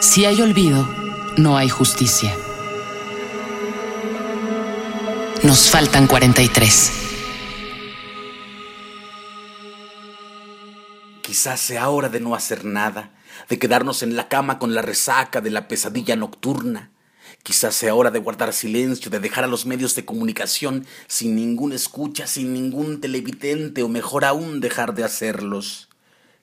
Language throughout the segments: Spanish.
Si hay olvido, no hay justicia. Nos faltan 43. Quizás sea hora de no hacer nada, de quedarnos en la cama con la resaca de la pesadilla nocturna. Quizás sea hora de guardar silencio, de dejar a los medios de comunicación sin ninguna escucha, sin ningún televidente o mejor aún dejar de hacerlos.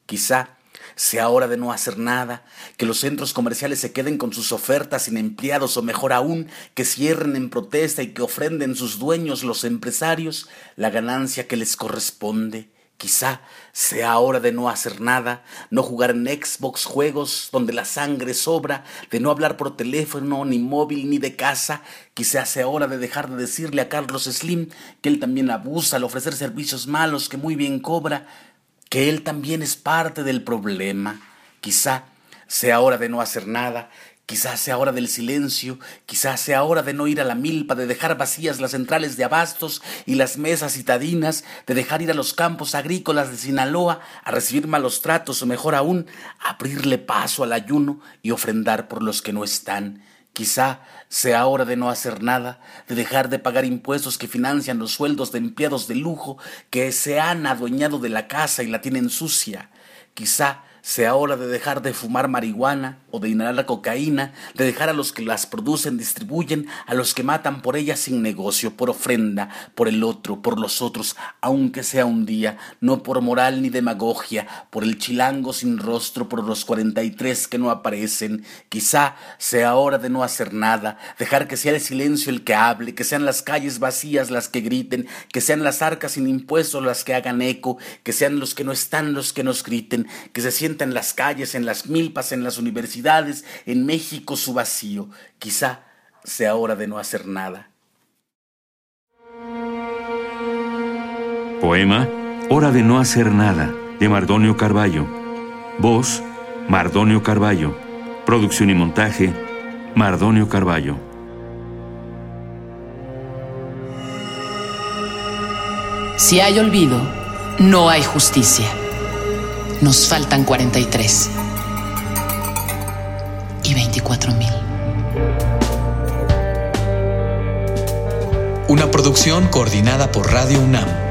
Quizá sea hora de no hacer nada, que los centros comerciales se queden con sus ofertas sin empleados o mejor aún, que cierren en protesta y que ofrenden sus dueños, los empresarios, la ganancia que les corresponde. Quizá sea hora de no hacer nada, no jugar en Xbox juegos donde la sangre sobra, de no hablar por teléfono, ni móvil, ni de casa. Quizá sea hora de dejar de decirle a Carlos Slim que él también abusa al ofrecer servicios malos que muy bien cobra, que él también es parte del problema. Quizá sea hora de no hacer nada, Quizás sea hora del silencio, quizás sea hora de no ir a la milpa, de dejar vacías las centrales de abastos y las mesas citadinas, de dejar ir a los campos agrícolas de Sinaloa a recibir malos tratos o mejor aún, abrirle paso al ayuno y ofrendar por los que no están. Quizá sea hora de no hacer nada, de dejar de pagar impuestos que financian los sueldos de empleados de lujo que se han adueñado de la casa y la tienen sucia. Quizá sea hora de dejar de fumar marihuana o de inhalar la cocaína, de dejar a los que las producen, distribuyen, a los que matan por ellas sin negocio, por ofrenda, por el otro, por los otros, aunque sea un día, no por moral ni demagogia, por el chilango sin rostro, por los cuarenta y tres que no aparecen. Quizá sea hora de no hacer nada, dejar que sea el silencio el que hable, que sean las calles vacías las que griten, que sean las arcas sin impuestos las que hagan eco, que sean los que no están los que nos griten, que se sientan en las calles, en las milpas, en las universidades, en México su vacío. Quizá sea hora de no hacer nada. Poema Hora de no hacer nada, de Mardonio Carballo. Voz, Mardonio Carballo. Producción y montaje, Mardonio Carballo. Si hay olvido, no hay justicia. Nos faltan 43 y 24 mil. Una producción coordinada por Radio UNAM